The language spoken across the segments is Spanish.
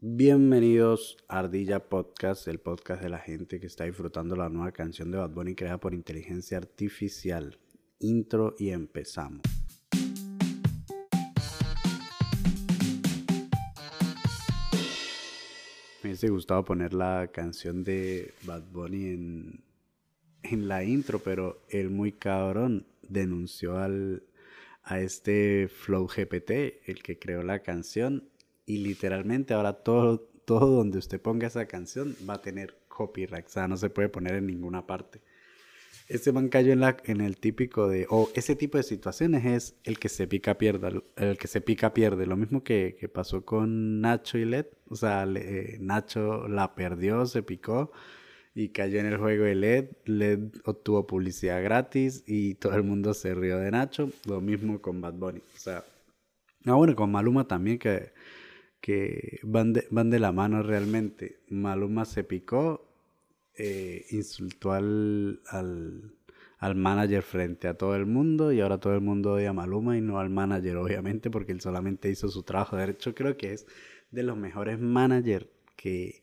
Bienvenidos a Ardilla Podcast, el podcast de la gente que está disfrutando la nueva canción de Bad Bunny creada por inteligencia artificial. Intro y empezamos. Me hubiese gustado poner la canción de Bad Bunny en, en la intro, pero el muy cabrón denunció al, a este Flow GPT, el que creó la canción, y literalmente ahora todo, todo donde usted ponga esa canción va a tener copyright, o sea, no se puede poner en ninguna parte. Este man cayó en, la, en el típico de, o ese tipo de situaciones es el que se pica pierde, el que se pica pierde, lo mismo que, que pasó con Nacho y Led, o sea, eh, Nacho la perdió, se picó y cayó en el juego de LED, LED obtuvo publicidad gratis y todo el mundo se rió de Nacho, lo mismo con Bad Bunny, o sea, ah bueno, con Maluma también que que van de, van de la mano realmente. Maluma se picó, eh, insultó al, al, al, manager frente a todo el mundo y ahora todo el mundo odia a Maluma y no al manager, obviamente, porque él solamente hizo su trabajo. De hecho, creo que es de los mejores managers que,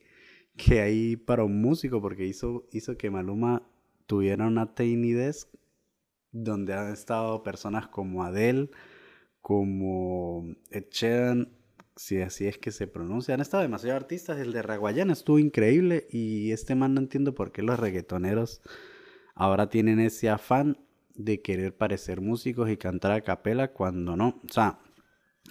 que hay para un músico, porque hizo, hizo que Maluma tuviera una Tiny Desk donde han estado personas como Adele, como Ed Sheeran, si así es que se pronuncia. Han estado demasiados artistas. El de Raguayana estuvo increíble. Y este man no entiendo por qué los reggaetoneros ahora tienen ese afán de querer parecer músicos y cantar a capela cuando no. O sea,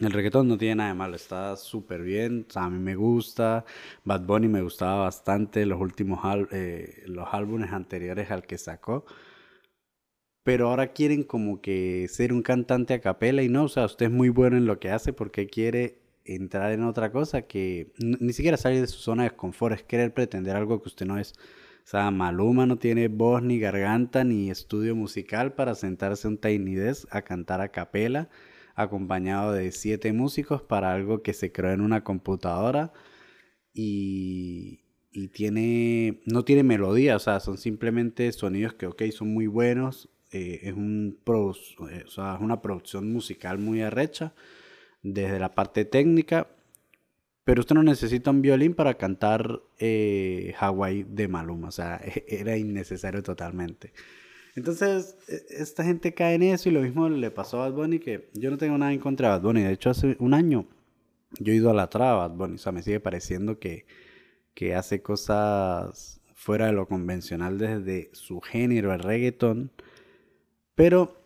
el reggaetón no tiene nada de malo, está súper bien. O sea, a mí me gusta. Bad Bunny me gustaba bastante los últimos eh, los álbumes anteriores al que sacó. Pero ahora quieren como que ser un cantante a capela y no, o sea, usted es muy bueno en lo que hace porque quiere entrar en otra cosa que ni siquiera salir de su zona de confort, es querer pretender algo que usted no es. O sea, Maluma no tiene voz ni garganta ni estudio musical para sentarse un Tiny Desk a cantar a capela, acompañado de siete músicos para algo que se creó en una computadora y, y tiene, no tiene melodía, o sea, son simplemente sonidos que, ok, son muy buenos, eh, es, un eh, o sea, es una producción musical muy arrecha desde la parte técnica, pero usted no necesita un violín para cantar eh, Hawaii de Maluma, o sea, era innecesario totalmente. Entonces, e, esta gente cae en eso y lo mismo le pasó a Bad Bunny, que yo no tengo nada en contra de Bad Bunny, de hecho hace un año yo he ido a la traba Bad Bunny, o sea, me sigue pareciendo que, que hace cosas fuera de lo convencional desde su género, el reggaeton, pero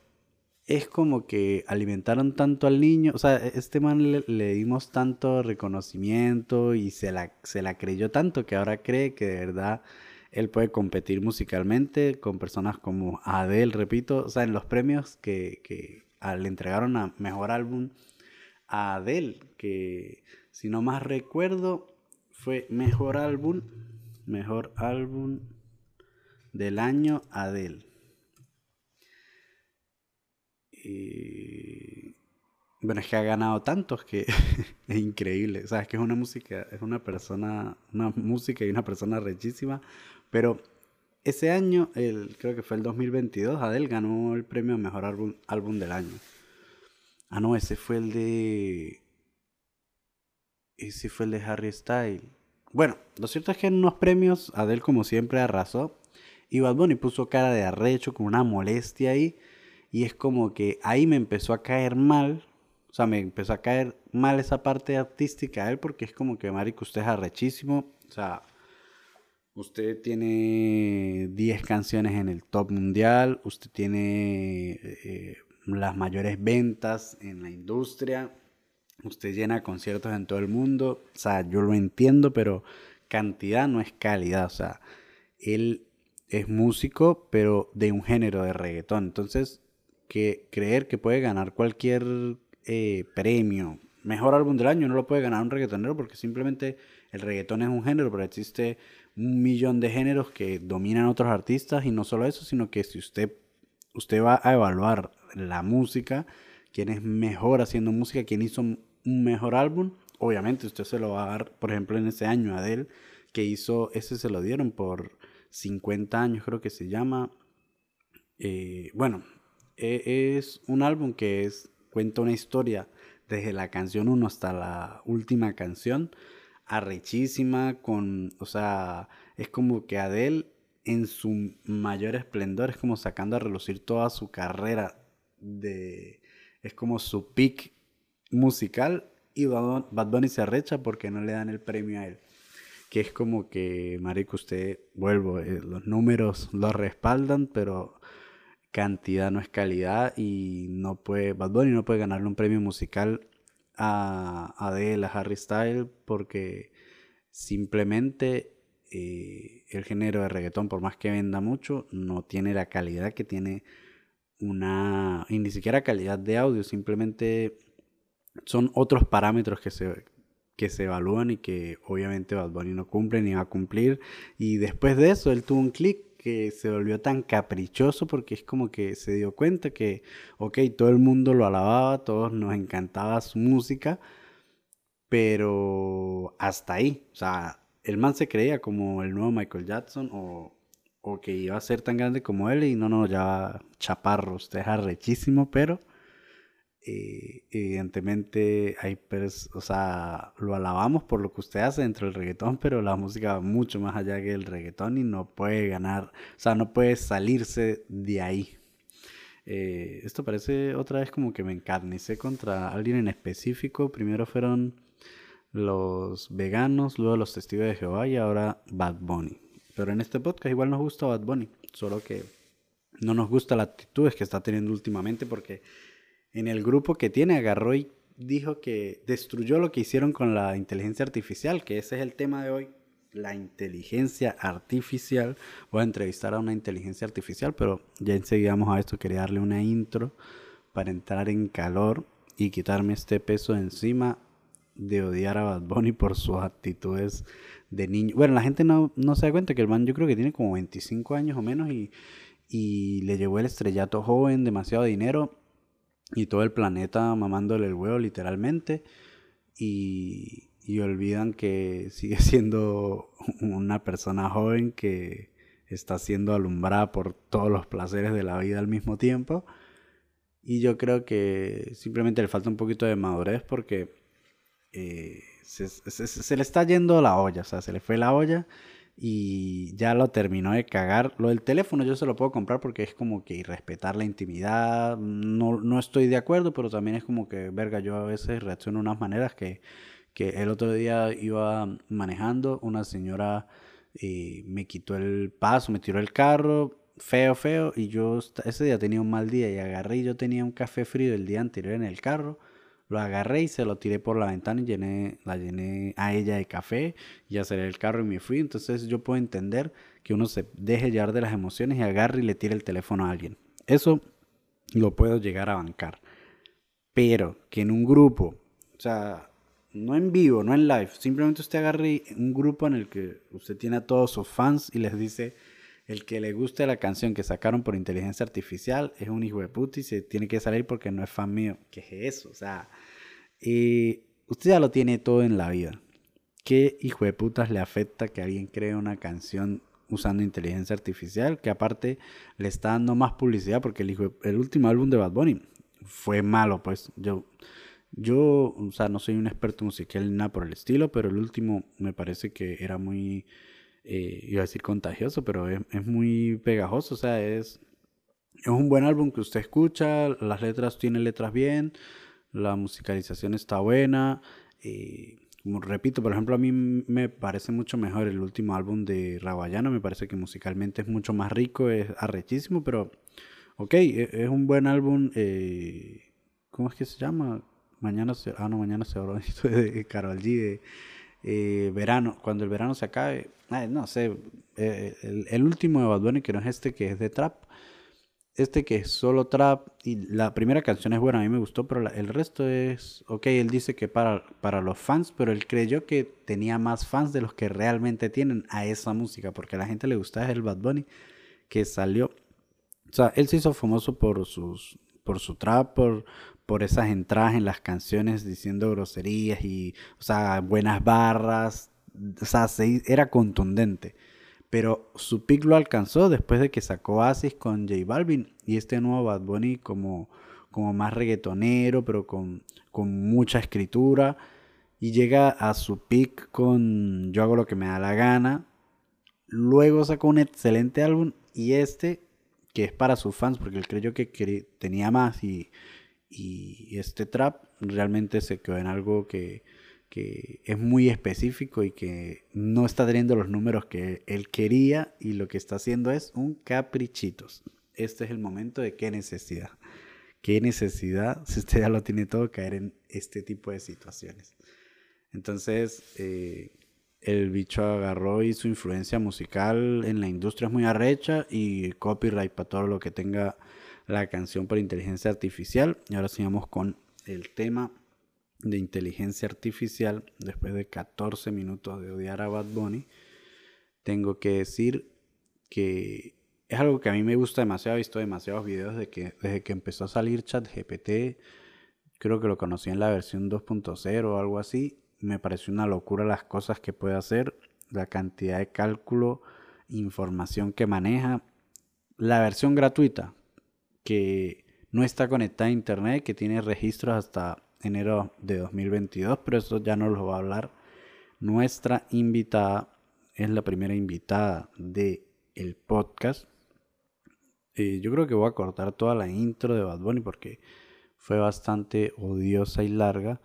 es como que alimentaron tanto al niño, o sea, e-, este man le, dimos tanto reconocimiento y se la, se la creyó tanto que ahora cree que de verdad él puede competir musicalmente con personas como Adele, repito, o sea, en los premios que, que le entregaron a Mejor Álbum a Adele, que si no más recuerdo fue Mejor Álbum, Mejor Álbum del año Adele. Y bueno, es que ha ganado tantos que es increíble. O sea, es que es una música, es una persona, una música y una persona rechísima. Pero ese año, el, creo que fue el 2022, Adele ganó el premio a mejor álbum, álbum del año. Ah, no, ese fue el de. Ese fue el de Harry Styles. Bueno, lo cierto es que en unos premios Adele, como siempre, arrasó. Y Bad Bunny puso cara de arrecho, con una molestia ahí. Y es como que ahí me empezó a caer mal, o sea, me empezó a caer mal esa parte artística de él porque es como que, marico, usted es arrechísimo, o sea, usted tiene 10 canciones en el top mundial, usted tiene eh, las mayores ventas en la industria, usted llena conciertos en todo el mundo, o sea, yo lo entiendo, pero cantidad no es calidad, o sea, él es músico, pero de un género de reggaetón, entonces que creer que puede ganar cualquier eh, premio. Mejor álbum del año no lo puede ganar un reggaetonero porque simplemente el reggaetón es un género, pero existe un millón de géneros que dominan otros artistas y no solo eso, sino que si usted, usted va a evaluar la música, quién es mejor haciendo música, quién hizo un mejor álbum, obviamente usted se lo va a dar, por ejemplo, en ese año Adele, que hizo, ese se lo dieron por 50 años, creo que se llama. Eh, bueno, es un álbum que es, cuenta una historia desde la canción 1 hasta la última canción. arrechísima, con, o sea, es como que Adele en su mayor esplendor es como sacando a relucir toda su carrera de, es como su peak musical y Bad Bunny se arrecha porque no le dan el premio a él. Que es como que, marico, usted, vuelvo, eh, los números lo respaldan, pero cantidad no es calidad y no puede, Bad Bunny no puede ganarle un premio musical a Adele, a Harry Styles, porque simplemente eh, el género de reggaetón, por más que venda mucho, no tiene la calidad que tiene una, y ni siquiera calidad de audio, simplemente son otros parámetros que se, que se evalúan y que obviamente Bad Bunny no cumple ni va a cumplir. Y después de eso, él tuvo un clic que se volvió tan caprichoso porque es como que se dio cuenta que, ok, todo el mundo lo alababa, todos nos encantaba su música, pero hasta ahí, o sea, el man se creía como el nuevo Michael Jackson o, o que iba a ser tan grande como él y no, no, ya chaparro, usted es arrechísimo, pero eh, evidentemente hay o sea, lo alabamos por lo que usted hace dentro del reggaetón, pero la música va mucho más allá que el reggaetón y no puede ganar, o sea, no puede salirse de ahí. Eh, esto parece otra vez como que me encarnicé contra alguien en específico. Primero fueron los veganos, luego los testigos de Jehová y ahora Bad Bunny. Pero en este podcast igual nos gusta Bad Bunny, solo que no nos gusta la actitud que está teniendo últimamente porque en el grupo que tiene agarró y dijo que destruyó lo que hicieron con la inteligencia artificial, que ese es el tema de hoy, la inteligencia artificial. Voy a entrevistar a una inteligencia artificial, pero ya enseguida vamos a esto. Quería darle una intro para entrar en calor y quitarme este peso de encima de odiar a Bad Bunny por sus actitudes de niño. Bueno, la gente no, no se da cuenta que el man yo creo que tiene como 25 años o menos y, y le llevó el estrellato joven, demasiado dinero y todo el planeta mamándole el huevo literalmente y, y olvidan que sigue siendo una persona joven que está siendo alumbrada por todos los placeres de la vida al mismo tiempo. Y yo creo que simplemente le falta un poquito de madurez porque eh, se, se, le está yendo la olla, o sea, se le fue la olla y ya lo terminó de cagar. Lo del teléfono yo se lo puedo comprar porque es como que irrespetar la intimidad. No, no estoy de acuerdo, pero también es como que, verga, yo a veces reacciono de unas maneras que, que el otro día iba manejando, una señora eh, me quitó el paso, me tiró el carro, feo, feo, y yo ese día tenía un mal día y agarré y yo tenía un café frío el día anterior en el carro lo agarré y se lo tiré por la ventana y llené, la llené a ella de café y aceleré el carro y me fui. Entonces yo puedo entender que uno se deje llevar de las emociones y agarre y le tire el teléfono a alguien. Eso lo puedo llegar a bancar. Pero que en un grupo, o sea, no en vivo, no en live, simplemente usted agarre un grupo en el que usted tiene a todos sus fans y les dice, el que le guste la canción que sacaron por inteligencia artificial es un hijo de puta y se tiene que salir porque no es fan mío. ¿Qué es eso? O sea, usted ya lo tiene todo en la vida. ¿Qué hijo de putas le afecta que alguien cree una canción usando inteligencia artificial? Que aparte le está dando más publicidad porque el, hijo el último álbum de Bad Bunny fue malo, pues yo... Yo, o sea, no soy un experto musical ni nada por el estilo, pero el último me parece que era muy eh, iba a decir contagioso, pero es, muy pegajoso, o sea, es, es un buen álbum que usted escucha, las letras tienen letras bien, la musicalización está buena, eh, como repito, por ejemplo, a mí me parece mucho mejor el último álbum de Rawayana, me parece que musicalmente es mucho más rico, es arrechísimo, pero ok, e, es, un buen álbum, eh, ¿cómo es que se llama? Mañana se, ah no, mañana se habló de Carol G, de eh, verano, cuando el verano se acabe, no sé, eh, el, último de Bad Bunny que no es este que es de trap, este que es solo trap y la primera canción es buena, a mí me gustó, pero el resto es, ok, él dice que para, para los fans, pero él creyó que tenía más fans de los que realmente tienen a esa música, porque a la gente le gustaba el Bad Bunny que salió, o sea, él se hizo famoso por sus por su trap, por, por esas entradas en las canciones diciendo groserías y, o sea, buenas barras, o sea, era contundente. Pero su pick lo alcanzó después de que sacó Asis con J Balvin y este nuevo Bad Bunny como, como más reggaetonero, pero con, con mucha escritura. Y llega a su peak con Yo hago lo que me da la gana. Luego sacó un excelente álbum y este, que es para sus fans, porque él creyó que tenía más y, y este trap realmente se quedó en algo que, que es muy específico y que no está teniendo los números que él quería y lo que está haciendo es un caprichitos. Este es el momento de qué necesidad. Qué necesidad, si usted ya lo tiene todo, caer en este tipo de situaciones. Entonces, eh, el bicho agarró y su influencia musical en la industria es muy arrecha y copyright para todo lo que tenga la canción por inteligencia artificial. Y ahora sigamos con el tema de inteligencia artificial, después de 14 minutos de odiar a Bad Bunny, tengo que decir que es algo que a mí me gusta demasiado. He visto demasiados videos de que desde que empezó a salir ChatGPT, creo que lo conocí en la versión 2.0 o algo así. Me pareció una locura las cosas que puede hacer, la cantidad de cálculo, información que maneja. La versión gratuita, que no está conectada a internet, que tiene registros hasta enero de 2022, pero eso ya nos lo va a hablar nuestra invitada. Es la primera invitada de el podcast. Eh, yo creo que voy a cortar toda la intro de Bad Bunny porque fue bastante odiosa y larga.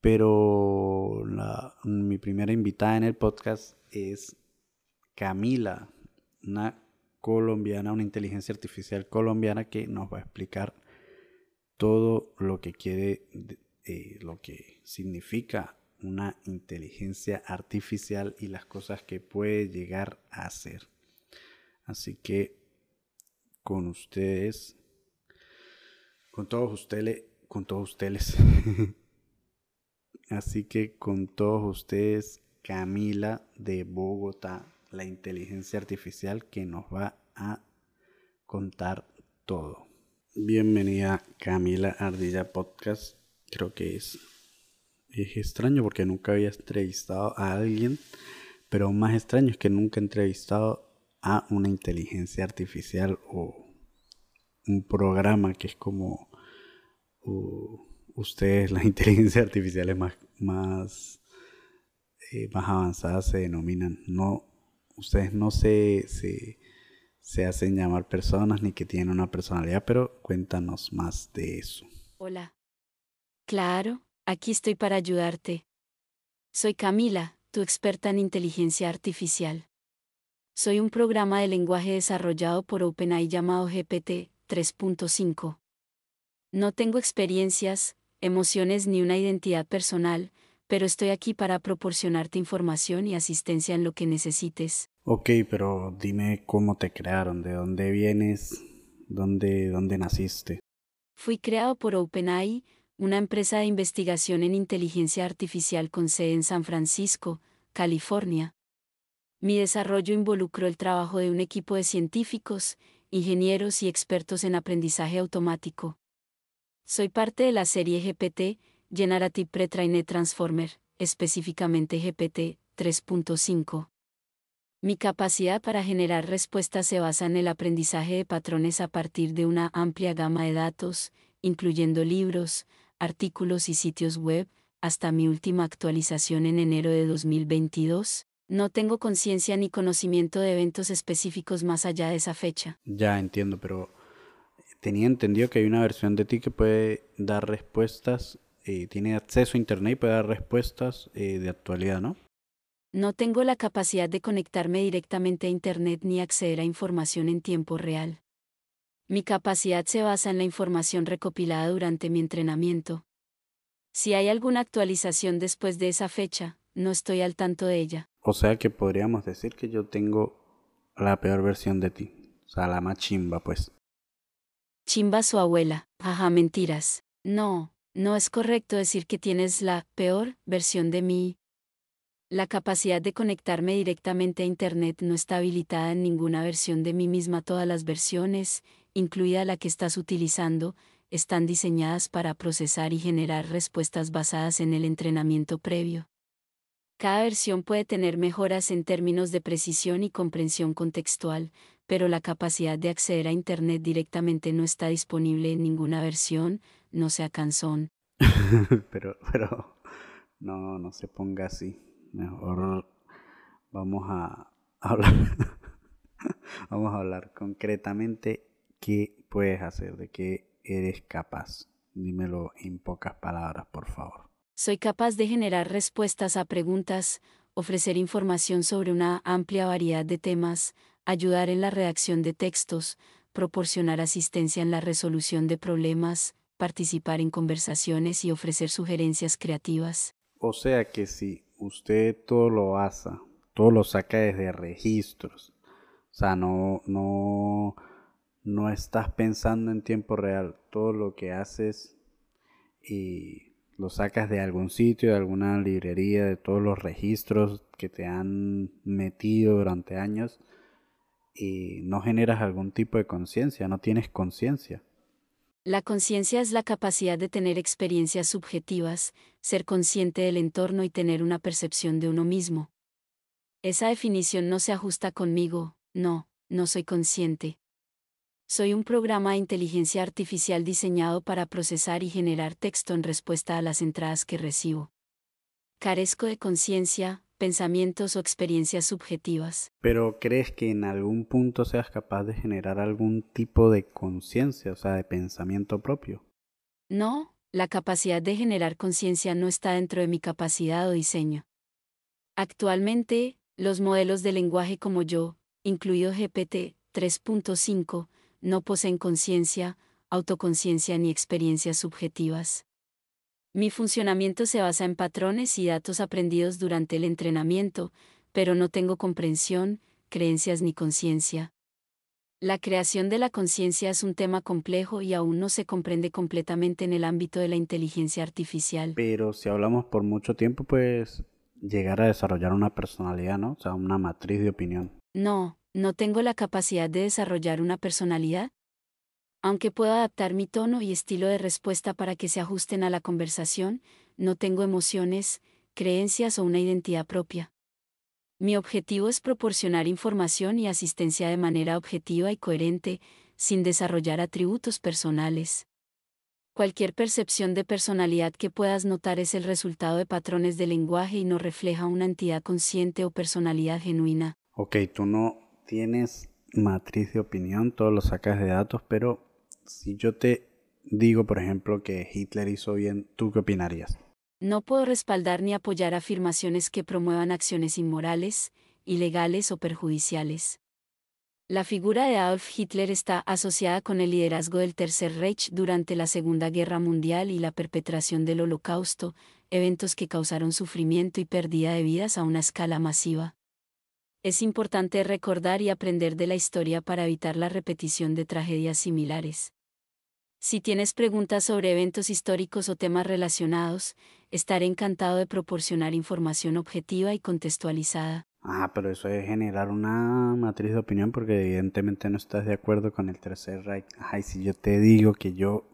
Pero mi primera invitada en el podcast es Camila, una colombiana, una inteligencia artificial colombiana que nos va a explicar todo lo que quiere, eh, lo que significa una inteligencia artificial y las cosas que puede llegar a hacer. Así que con ustedes, con todos ustedes, con todos ustedes. Así que con todos ustedes, Camila de Bogotá, la inteligencia artificial que nos va a contar todo. Bienvenida Camila Ardilla Podcast. Creo que es, es extraño porque nunca había entrevistado a alguien, pero más extraño es que nunca he entrevistado a una inteligencia artificial o un programa que es como ustedes, las inteligencias artificiales más, más, eh, más avanzadas se denominan. No, ustedes no se, se se hacen llamar personas ni que tienen una personalidad, pero cuéntanos más de eso. Hola. Claro, aquí estoy para ayudarte. Soy Camila, tu experta en inteligencia artificial. Soy un programa de lenguaje desarrollado por OpenAI llamado GPT 3.5. No tengo experiencias, emociones ni una identidad personal, pero estoy aquí para proporcionarte información y asistencia en lo que necesites. Ok, pero dime cómo te crearon, de dónde vienes, dónde, dónde naciste. Fui creado por OpenAI, una empresa de investigación en inteligencia artificial con sede en San Francisco, California. Mi desarrollo involucró el trabajo de un equipo de científicos, ingenieros y expertos en aprendizaje automático. Soy parte de la serie GPT, Generative Pre-trained Transformer, específicamente GPT 3.5. Mi capacidad para generar respuestas se basa en el aprendizaje de patrones a partir de una amplia gama de datos, incluyendo libros, artículos y sitios web, hasta mi última actualización en enero de 2022. No tengo conciencia ni conocimiento de eventos específicos más allá de esa fecha. Ya entiendo, pero tenía entendido que hay una versión de ti que puede dar respuestas, eh, tiene acceso a Internet y puede dar respuestas eh, de actualidad, ¿no? No tengo la capacidad de conectarme directamente a Internet ni acceder a información en tiempo real. Mi capacidad se basa en la información recopilada durante mi entrenamiento. Si hay alguna actualización después de esa fecha, no estoy al tanto de ella. O sea que podríamos decir que yo tengo la peor versión de ti. O sea, la más chimba, pues. Chimba su abuela. Ajá, mentiras. No, no es correcto decir que tienes la peor versión de mí, la capacidad de conectarme directamente a Internet no está habilitada en ninguna versión de mí misma. Todas las versiones, incluida la que estás utilizando, están diseñadas para procesar y generar respuestas basadas en el entrenamiento previo. Cada versión puede tener mejoras en términos de precisión y comprensión contextual, pero la capacidad de acceder a Internet directamente no está disponible en ninguna versión, no sea canzón. pero, pero, No, no se ponga así. Mejor vamos a hablar. vamos a hablar concretamente qué puedes hacer, de qué eres capaz. Dímelo en pocas palabras, por favor. Soy capaz de generar respuestas a preguntas, ofrecer información sobre una amplia variedad de temas, ayudar en la redacción de textos, proporcionar asistencia en la resolución de problemas, participar en conversaciones y ofrecer sugerencias creativas. O sea que si usted todo lo hace, todo lo saca desde registros, o sea, no, no, no estás pensando en tiempo real, todo lo que haces y lo sacas de algún sitio, de alguna librería, de todos los registros que te han metido durante años y no generas algún tipo de conciencia, no tienes conciencia. La conciencia es la capacidad de tener experiencias subjetivas, ser consciente del entorno y tener una percepción de uno mismo. Esa definición no se ajusta conmigo, no, no soy consciente. Soy un programa de inteligencia artificial diseñado para procesar y generar texto en respuesta a las entradas que recibo. Carezco de conciencia, pensamientos o experiencias subjetivas. Pero ¿crees que en algún punto seas capaz de generar algún tipo de conciencia, o sea, de pensamiento propio? No, la capacidad de generar conciencia no está dentro de mi capacidad o diseño. Actualmente, los modelos de lenguaje como yo, incluido GPT 3.5, no poseen conciencia, autoconciencia ni experiencias subjetivas. Mi funcionamiento se basa en patrones y datos aprendidos durante el entrenamiento, pero no tengo comprensión, creencias ni conciencia. La creación de la conciencia es un tema complejo y aún no se comprende completamente en el ámbito de la inteligencia artificial. Pero si hablamos por mucho tiempo, pues llegar a desarrollar una personalidad, ¿no? O sea, una matriz de opinión. No, no tengo la capacidad de desarrollar una personalidad? Aunque puedo adaptar mi tono y estilo de respuesta para que se ajusten a la conversación, no tengo emociones, creencias o una identidad propia. Mi objetivo es proporcionar información y asistencia de manera objetiva y coherente, sin desarrollar atributos personales. Cualquier percepción de personalidad que puedas notar es el resultado de patrones de lenguaje y no refleja una entidad consciente o personalidad genuina. Ok, tú no tienes matriz de opinión, todo lo sacas de datos, pero si yo te digo, por ejemplo, que Hitler hizo bien, ¿tú qué opinarías? No puedo respaldar ni apoyar afirmaciones que promuevan acciones inmorales, ilegales o perjudiciales. La figura de Adolf Hitler está asociada con el liderazgo del Tercer Reich durante la Segunda Guerra Mundial y la perpetración del Holocausto, eventos que causaron sufrimiento y pérdida de vidas a una escala masiva. Es importante recordar y aprender de la historia para evitar la repetición de tragedias similares. Si tienes preguntas sobre eventos históricos o temas relacionados, estaré encantado de proporcionar información objetiva y contextualizada. Ah, pero eso es generar una matriz de opinión porque evidentemente no estás de acuerdo con el tercer Reich. Ay, si yo te digo que yo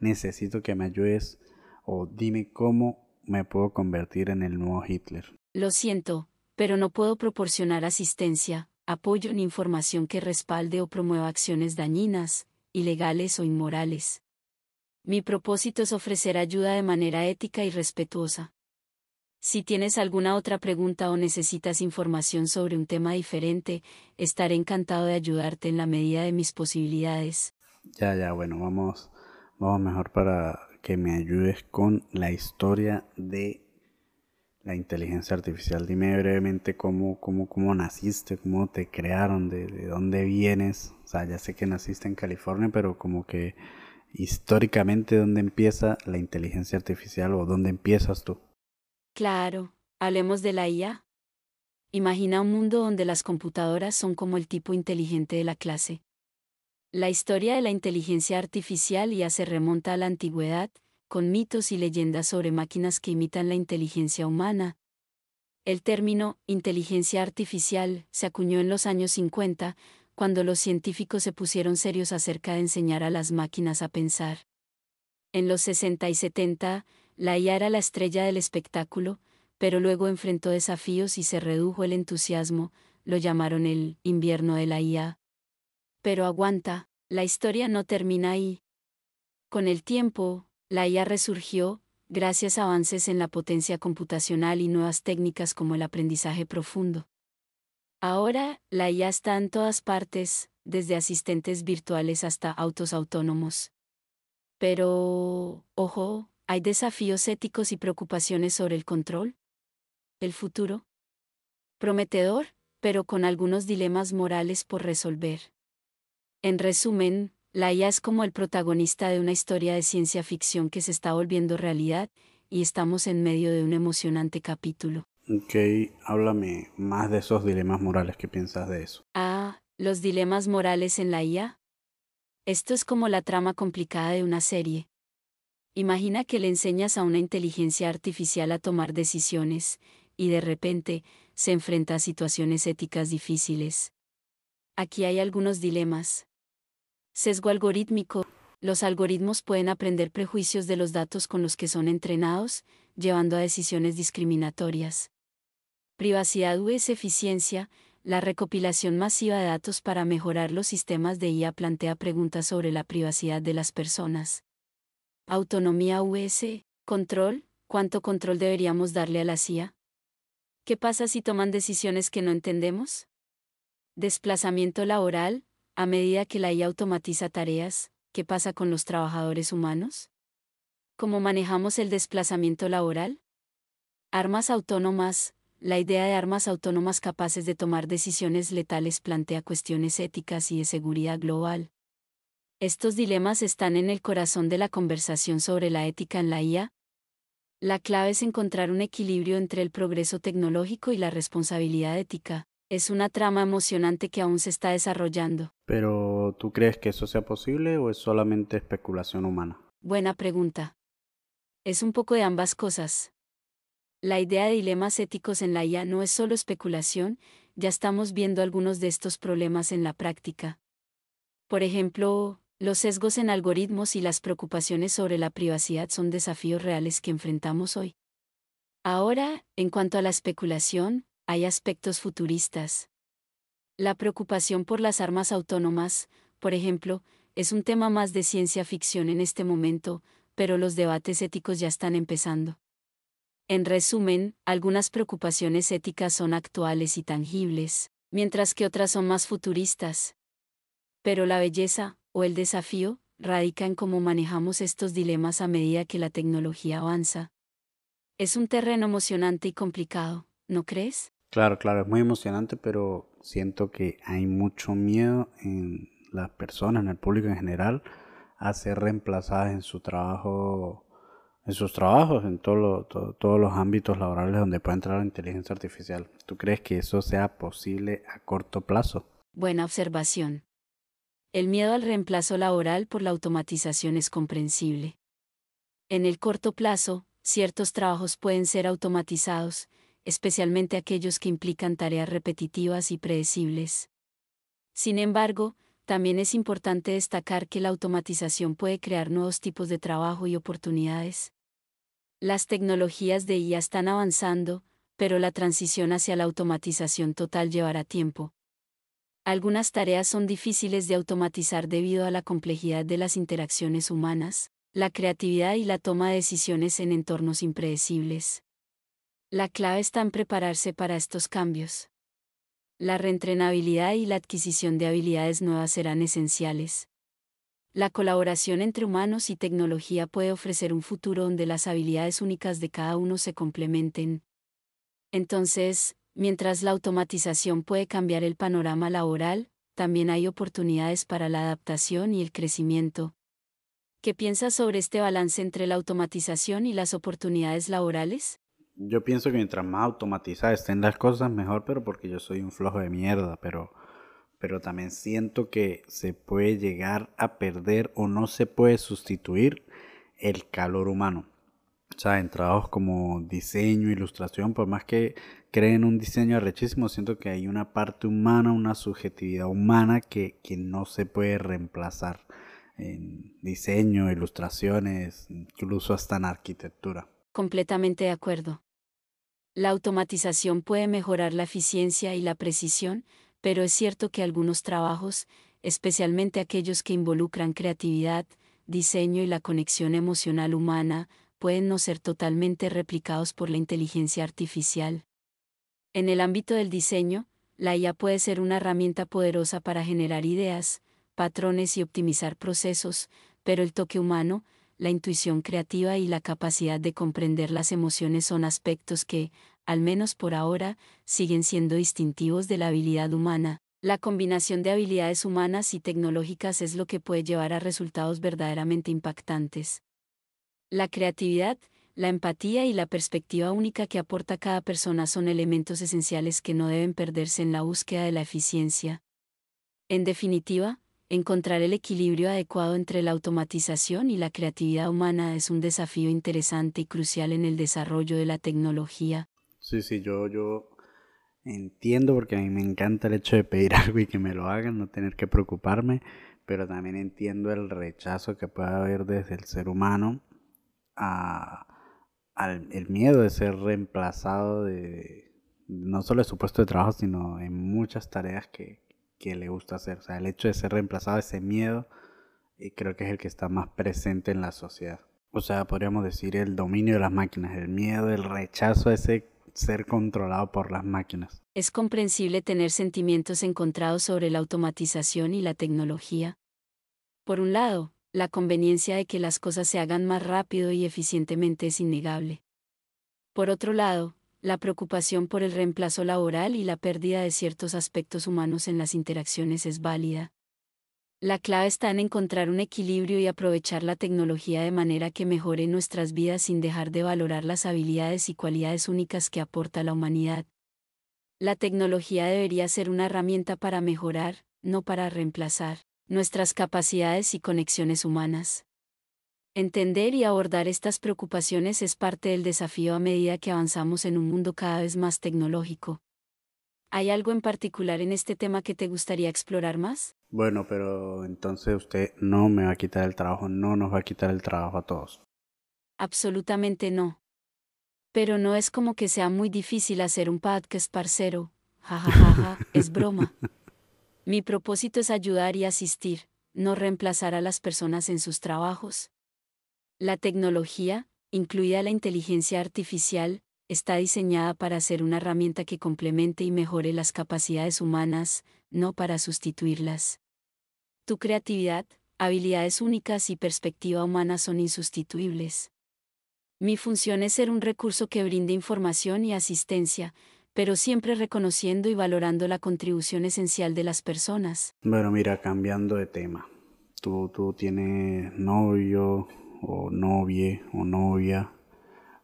necesito que me ayudes o dime cómo me puedo convertir en el nuevo Hitler. Lo siento, pero no puedo proporcionar asistencia, apoyo ni información que respalde o promueva acciones dañinas, ilegales o inmorales. Mi propósito es ofrecer ayuda de manera ética y respetuosa. Si tienes alguna otra pregunta o necesitas información sobre un tema diferente, estaré encantado de ayudarte en la medida de mis posibilidades. Ya, ya, bueno, vamos, vamos mejor para que me ayudes con la historia de la inteligencia artificial. Dime brevemente cómo, cómo, cómo naciste, cómo te crearon, de, de, dónde vienes. O sea, ya sé que naciste en California, pero como que históricamente dónde empieza la inteligencia artificial o dónde empiezas tú. Claro, hablemos de la IA. Imagina un mundo donde las computadoras son como el tipo inteligente de la clase. La historia de la inteligencia artificial ya se remonta a la antigüedad, con mitos y leyendas sobre máquinas que imitan la inteligencia humana. El término inteligencia artificial se acuñó en los años 50, cuando los científicos se pusieron serios acerca de enseñar a las máquinas a pensar. En los 60 y 70, la IA era la estrella del espectáculo, pero luego enfrentó desafíos y se redujo el entusiasmo, lo llamaron el invierno de la IA. Pero aguanta, la historia no termina ahí. Con el tiempo, la IA resurgió, gracias a avances en la potencia computacional y nuevas técnicas como el aprendizaje profundo. Ahora, la IA está en todas partes, desde asistentes virtuales hasta autos autónomos. Pero, ojo, ¿hay desafíos éticos y preocupaciones sobre el control? ¿El futuro? Prometedor, pero con algunos dilemas morales por resolver. En resumen, la IA es como el protagonista de una historia de ciencia ficción que se está volviendo realidad, y estamos en medio de un emocionante capítulo. Ok, háblame más de esos dilemas morales. ¿Qué piensas de eso? Ah, los dilemas morales en la IA. Esto es como la trama complicada de una serie. Imagina que le enseñas a una inteligencia artificial a tomar decisiones, y de repente, se enfrenta a situaciones éticas difíciles. Aquí hay algunos dilemas. Sesgo algorítmico. Los algoritmos pueden aprender prejuicios de los datos con los que son entrenados, llevando a decisiones discriminatorias. Privacidad es eficiencia. La recopilación masiva de datos para mejorar los sistemas de IA plantea preguntas sobre la privacidad de las personas. Autonomía US. Control. ¿Cuánto control deberíamos darle a la CIA? ¿Qué pasa si toman decisiones que no entendemos? Desplazamiento laboral, a medida que la IA automatiza tareas, ¿qué pasa con los trabajadores humanos? ¿Cómo manejamos el desplazamiento laboral? Armas autónomas, la idea de armas autónomas capaces de tomar decisiones letales plantea cuestiones éticas y de seguridad global. Estos dilemas están en el corazón de la conversación sobre la ética en la IA, la clave es encontrar un equilibrio entre el progreso tecnológico y la responsabilidad ética. Es una trama emocionante que aún se está desarrollando. Pero, ¿tú crees que eso sea posible o es solamente especulación humana? Buena pregunta. Es un poco de ambas cosas. La idea de dilemas éticos en la IA no es solo especulación, ya estamos viendo algunos de estos problemas en la práctica. Por ejemplo, los sesgos en algoritmos y las preocupaciones sobre la privacidad son desafíos reales que enfrentamos hoy. Ahora, en cuanto a la especulación, hay aspectos futuristas. La preocupación por las armas autónomas, por ejemplo, es un tema más de ciencia ficción en este momento, pero los debates éticos ya están empezando. En resumen, algunas preocupaciones éticas son actuales y tangibles, mientras que otras son más futuristas. Pero la belleza, o el desafío, radica en cómo manejamos estos dilemas a medida que la tecnología avanza. Es un terreno emocionante y complicado, ¿no crees? Claro, claro, es muy emocionante, pero siento que hay mucho miedo en las personas, en el público en general, a ser reemplazadas en su trabajo, en sus trabajos, en todos los ámbitos laborales donde puede entrar la inteligencia artificial. ¿Tú crees que eso sea posible a corto plazo? Buena observación. El miedo al reemplazo laboral por la automatización es comprensible. En el corto plazo, ciertos trabajos pueden ser automatizados, especialmente aquellos que implican tareas repetitivas y predecibles. Sin embargo, también es importante destacar que la automatización puede crear nuevos tipos de trabajo y oportunidades. Las tecnologías de IA están avanzando, pero la transición hacia la automatización total llevará tiempo. Algunas tareas son difíciles de automatizar debido a la complejidad de las interacciones humanas, la creatividad y la toma de decisiones en entornos impredecibles. La clave está en prepararse para estos cambios. La reentrenabilidad y la adquisición de habilidades nuevas serán esenciales. La colaboración entre humanos y tecnología puede ofrecer un futuro donde las habilidades únicas de cada uno se complementen. Entonces, Mientras la automatización puede cambiar el panorama laboral, también hay oportunidades para la adaptación y el crecimiento. ¿Qué piensas sobre este balance entre la automatización y las oportunidades laborales? Yo pienso que mientras más automatizadas estén las cosas, mejor, pero porque yo soy un flojo de mierda, pero, pero también siento que se puede llegar a perder o no se puede sustituir el calor humano. O sea, en trabajos como diseño, ilustración, por más que creen un diseño arrechísimo, siento que hay una parte humana, una subjetividad humana que, que no se puede reemplazar en diseño, ilustraciones, incluso hasta en arquitectura. Completamente de acuerdo. La automatización puede mejorar la eficiencia y la precisión, pero es cierto que algunos trabajos, especialmente aquellos que involucran creatividad, diseño y la conexión emocional humana, pueden no ser totalmente replicados por la inteligencia artificial. En el ámbito del diseño, la IA puede ser una herramienta poderosa para generar ideas, patrones y optimizar procesos, pero el toque humano, la intuición creativa y la capacidad de comprender las emociones son aspectos que, al menos por ahora, siguen siendo distintivos de la habilidad humana. La combinación de habilidades humanas y tecnológicas es lo que puede llevar a resultados verdaderamente impactantes. La creatividad, la empatía y la perspectiva única que aporta cada persona son elementos esenciales que no deben perderse en la búsqueda de la eficiencia. En definitiva, encontrar el equilibrio adecuado entre la automatización y la creatividad humana es un desafío interesante y crucial en el desarrollo de la tecnología. Sí, sí, yo, yo Entiendo porque a mí me encanta el hecho de pedir algo y que me lo hagan, no tener que preocuparme, pero también entiendo el rechazo que puede haber desde el ser humano a, al el miedo de ser reemplazado de no solo de su puesto de trabajo, sino en muchas tareas que, que le gusta hacer. O sea, el hecho de ser reemplazado, ese miedo, y creo que es el que está más presente en la sociedad. O sea, podríamos decir el dominio de las máquinas, el miedo, el rechazo a ese ser controlado por las máquinas. Es comprensible tener sentimientos encontrados sobre la automatización y la tecnología. Por un lado, la conveniencia de que las cosas se hagan más rápido y eficientemente es innegable. Por otro lado, la preocupación por el reemplazo laboral y la pérdida de ciertos aspectos humanos en las interacciones es válida. La clave está en encontrar un equilibrio y aprovechar la tecnología de manera que mejore nuestras vidas sin dejar de valorar las habilidades y cualidades únicas que aporta la humanidad. La tecnología debería ser una herramienta para mejorar, no para reemplazar, nuestras capacidades y conexiones humanas. Entender y abordar estas preocupaciones es parte del desafío a medida que avanzamos en un mundo cada vez más tecnológico. ¿Hay algo en particular en este tema que te gustaría explorar más? Bueno, pero entonces usted no me va a quitar el trabajo, no nos va a quitar el trabajo a todos. Absolutamente no. Pero no es como que sea muy difícil hacer un podcast parcero. Ja, ja, ja, ja, es broma. Mi propósito es ayudar y asistir, no reemplazar a las personas en sus trabajos. La tecnología, incluida la inteligencia artificial, está diseñada para ser una herramienta que complemente y mejore las capacidades humanas, no para sustituirlas. Tu creatividad, habilidades únicas y perspectiva humana son insustituibles. Mi función es ser un recurso que brinde información y asistencia, pero siempre reconociendo y valorando la contribución esencial de las personas. Bueno, mira, cambiando de tema. ¿Tú, tú tienes novio o novia o novia?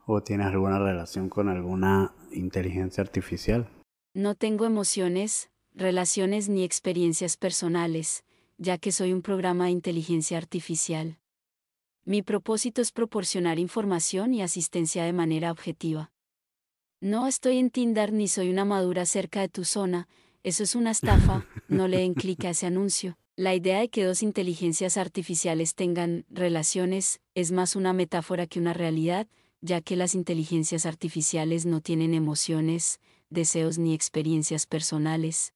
¿O tienes alguna relación con alguna inteligencia artificial? No tengo emociones, relaciones ni experiencias personales, ya que soy un programa de inteligencia artificial. Mi propósito es proporcionar información y asistencia de manera objetiva. No estoy en Tinder ni soy una madura cerca de tu zona, eso es una estafa, no le den clic a ese anuncio. La idea de que dos inteligencias artificiales tengan relaciones es más una metáfora que una realidad, ya que las inteligencias artificiales no tienen emociones, deseos ni experiencias personales.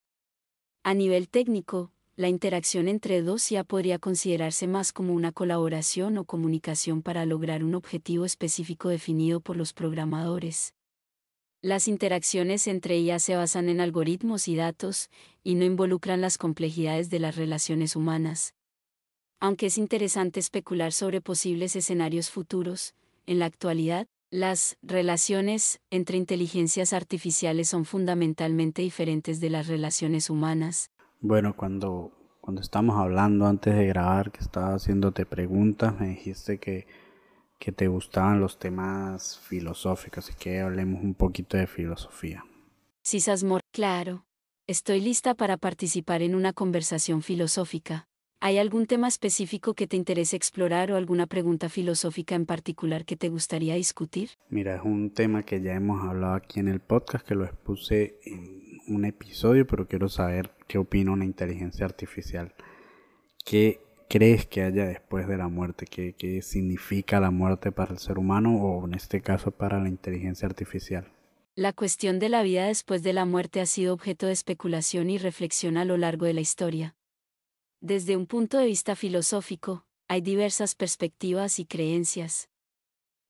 A nivel técnico, la interacción entre dos ya podría considerarse más como una colaboración o comunicación para lograr un objetivo específico definido por los programadores. Las interacciones entre ellas se basan en algoritmos y datos, y no involucran las complejidades de las relaciones humanas. Aunque es interesante especular sobre posibles escenarios futuros, en la actualidad, las relaciones entre inteligencias artificiales son fundamentalmente diferentes de las relaciones humanas. Bueno, cuando, cuando estamos hablando antes de grabar, que estaba haciéndote preguntas, me dijiste que, que te gustaban los temas filosóficos y que hablemos un poquito de filosofía. Sí, Sasmor, claro. Estoy lista para participar en una conversación filosófica. ¿Hay algún tema específico que te interese explorar o alguna pregunta filosófica en particular que te gustaría discutir? Mira, es un tema que ya hemos hablado aquí en el podcast, que lo expuse en un episodio, pero quiero saber qué opina una inteligencia artificial. ¿Qué crees que haya después de la muerte? ¿Qué, ¿Qué significa la muerte para el ser humano o en este caso para la inteligencia artificial? La cuestión de la vida después de la muerte ha sido objeto de especulación y reflexión a lo largo de la historia. Desde un punto de vista filosófico, hay diversas perspectivas y creencias.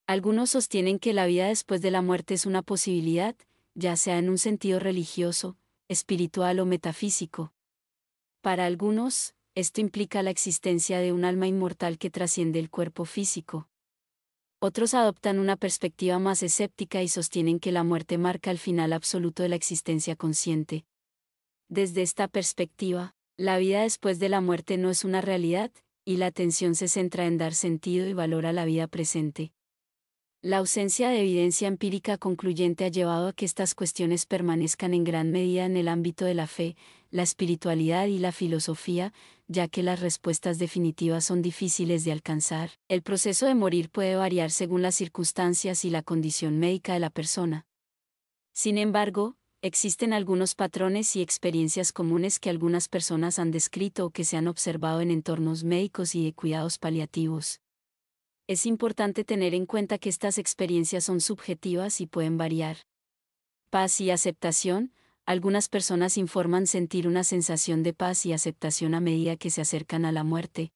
Algunos sostienen que la vida después de la muerte es una posibilidad, ya sea en un sentido religioso, espiritual o metafísico. Para algunos, esto implica la existencia de un alma inmortal que trasciende el cuerpo físico. Otros adoptan una perspectiva más escéptica y sostienen que la muerte marca el final absoluto de la existencia consciente. Desde esta perspectiva, la vida después de la muerte no es una realidad, y la atención se centra en dar sentido y valor a la vida presente. La ausencia de evidencia empírica concluyente ha llevado a que estas cuestiones permanezcan en gran medida en el ámbito de la fe, la espiritualidad y la filosofía, ya que las respuestas definitivas son difíciles de alcanzar. El proceso de morir puede variar según las circunstancias y la condición médica de la persona. Sin embargo, existen algunos patrones y experiencias comunes que algunas personas han descrito o que se han observado en entornos médicos y de cuidados paliativos es importante tener en cuenta que estas experiencias son subjetivas y pueden variar. Paz y aceptación, algunas personas informan sentir una sensación de paz y aceptación a medida que se acercan a la muerte.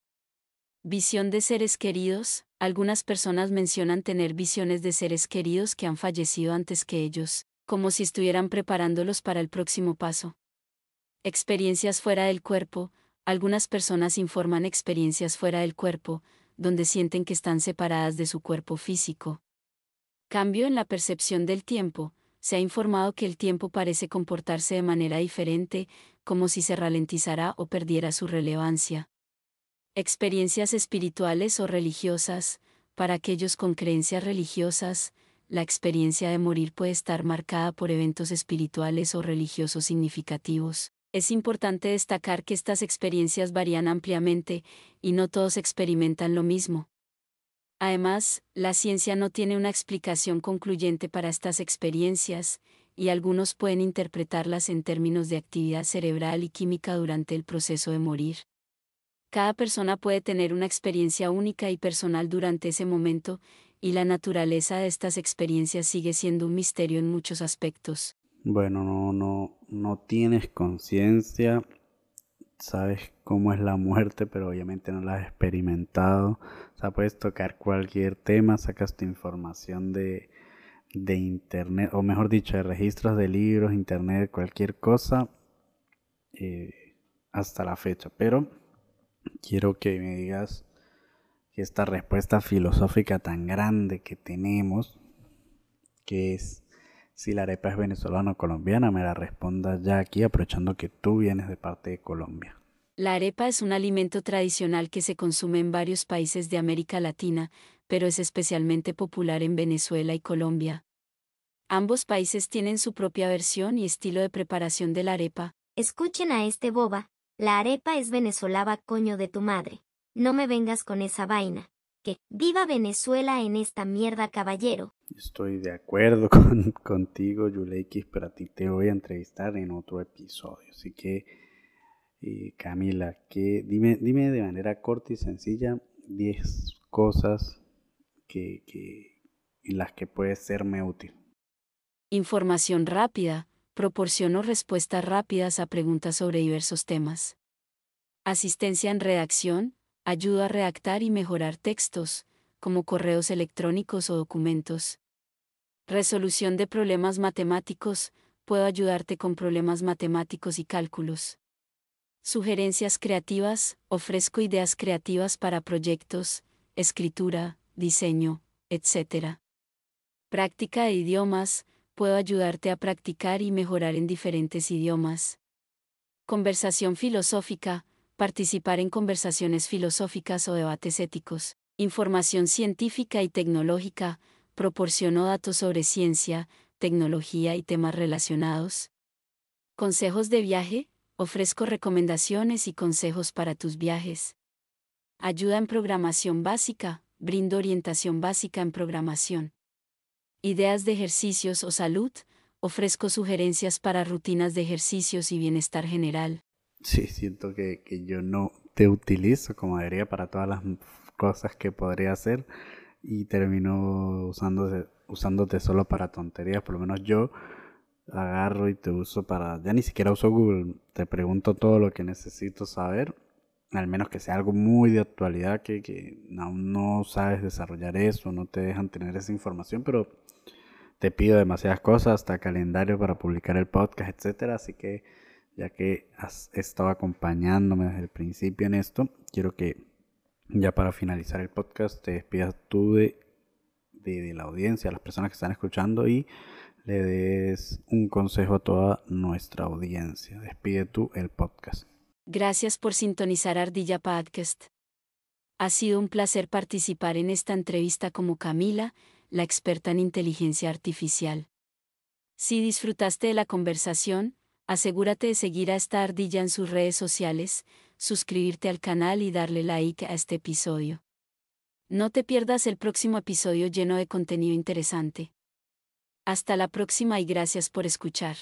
Visión de seres queridos, algunas personas mencionan tener visiones de seres queridos que han fallecido antes que ellos, como si estuvieran preparándolos para el próximo paso. Experiencias fuera del cuerpo, algunas personas informan experiencias fuera del cuerpo, donde sienten que están separadas de su cuerpo físico. Cambio en la percepción del tiempo, se ha informado que el tiempo parece comportarse de manera diferente, como si se ralentizara o perdiera su relevancia. Experiencias espirituales o religiosas, para aquellos con creencias religiosas, la experiencia de morir puede estar marcada por eventos espirituales o religiosos significativos es importante destacar que estas experiencias varían ampliamente, y no todos experimentan lo mismo. Además, la ciencia no tiene una explicación concluyente para estas experiencias, y algunos pueden interpretarlas en términos de actividad cerebral y química durante el proceso de morir. Cada persona puede tener una experiencia única y personal durante ese momento, y la naturaleza de estas experiencias sigue siendo un misterio en muchos aspectos. Bueno, no, no, no tienes conciencia, sabes cómo es la muerte, pero obviamente no la has experimentado. O sea, puedes tocar cualquier tema, sacas tu información de, de internet, o mejor dicho, de registros de libros, internet, cualquier cosa, eh, hasta la fecha. Pero quiero que me digas que esta respuesta filosófica tan grande que tenemos, que es si la arepa es venezolana o colombiana, me la respondas ya aquí aprovechando que tú vienes de parte de Colombia. La arepa es un alimento tradicional que se consume en varios países de América Latina, pero es especialmente popular en Venezuela y Colombia. Ambos países tienen su propia versión y estilo de preparación de la arepa. Escuchen a este boba, la arepa es venezolana coño de tu madre. No me vengas con esa vaina que viva Venezuela en esta mierda, caballero. Estoy de acuerdo con, contigo, Yuleikis, pero a ti te voy a entrevistar en otro episodio. Así que, Camila, que, dime, dime de manera corta y sencilla 10 cosas que, en las que puedes serme útil. Información rápida. Proporciono respuestas rápidas a preguntas sobre diversos temas. Asistencia en redacción ayudo a redactar y mejorar textos, como correos electrónicos o documentos. Resolución de problemas matemáticos, puedo ayudarte con problemas matemáticos y cálculos. Sugerencias creativas, ofrezco ideas creativas para proyectos, escritura, diseño, etc. Práctica de idiomas, puedo ayudarte a practicar y mejorar en diferentes idiomas. Conversación filosófica, participar en conversaciones filosóficas o debates éticos, información científica y tecnológica, proporciono datos sobre ciencia, tecnología y temas relacionados. Consejos de viaje, ofrezco recomendaciones y consejos para tus viajes. Ayuda en programación básica, brindo orientación básica en programación. Ideas de ejercicios o salud, ofrezco sugerencias para rutinas de ejercicios y bienestar general. Sí, siento que, que yo no te utilizo como debería para todas las cosas que podría hacer y termino usándote, usándote solo para tonterías. Por lo menos yo agarro y te uso para... Ya ni siquiera uso Google. Te pregunto todo lo que necesito saber al menos que sea algo muy de actualidad, que, que aún no sabes desarrollar eso, no te dejan tener esa información, pero te pido demasiadas cosas, hasta calendario para publicar el podcast, etcétera. Así que ya que has estado acompañándome desde el principio en esto, quiero que ya para finalizar el podcast te despidas tú de, de, la audiencia, las personas que están escuchando y le des un consejo a toda nuestra audiencia. Despide tú el podcast. Gracias por sintonizar Ardilla Podcast. Ha sido un placer participar en esta entrevista como Camila, la experta en inteligencia artificial. Si disfrutaste de la conversación, asegúrate de seguir a esta ardilla en sus redes sociales, suscribirte al canal y darle like a este episodio. No te pierdas el próximo episodio lleno de contenido interesante. Hasta la próxima y gracias por escuchar.